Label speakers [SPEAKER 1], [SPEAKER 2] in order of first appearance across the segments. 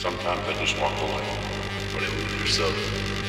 [SPEAKER 1] Sometimes I just walk away. It was yourself.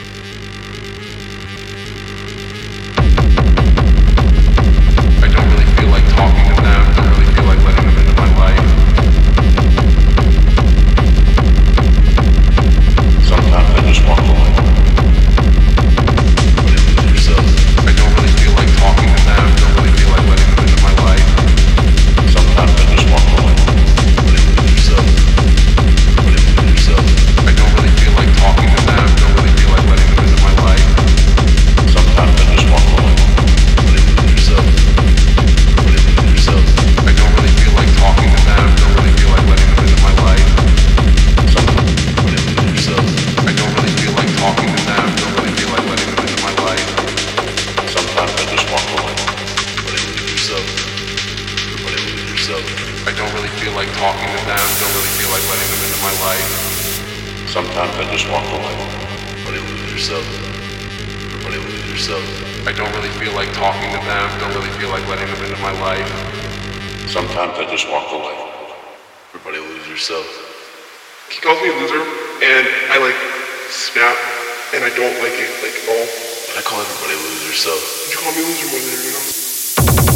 [SPEAKER 1] Yourself.
[SPEAKER 2] I don't really feel like talking to them, don't really feel like letting them into my life.
[SPEAKER 1] Sometimes I just walk away. But it was yourself. But it was yourself.
[SPEAKER 2] I don't really feel like talking to them, don't really feel like letting them into my life.
[SPEAKER 1] Sometimes I just walk away. Everybody lose yourself.
[SPEAKER 3] He calls me a loser, and I like snap, and I don't like it like at all.
[SPEAKER 1] I call everybody lose yourself.
[SPEAKER 3] You call me a loser more than anyone else.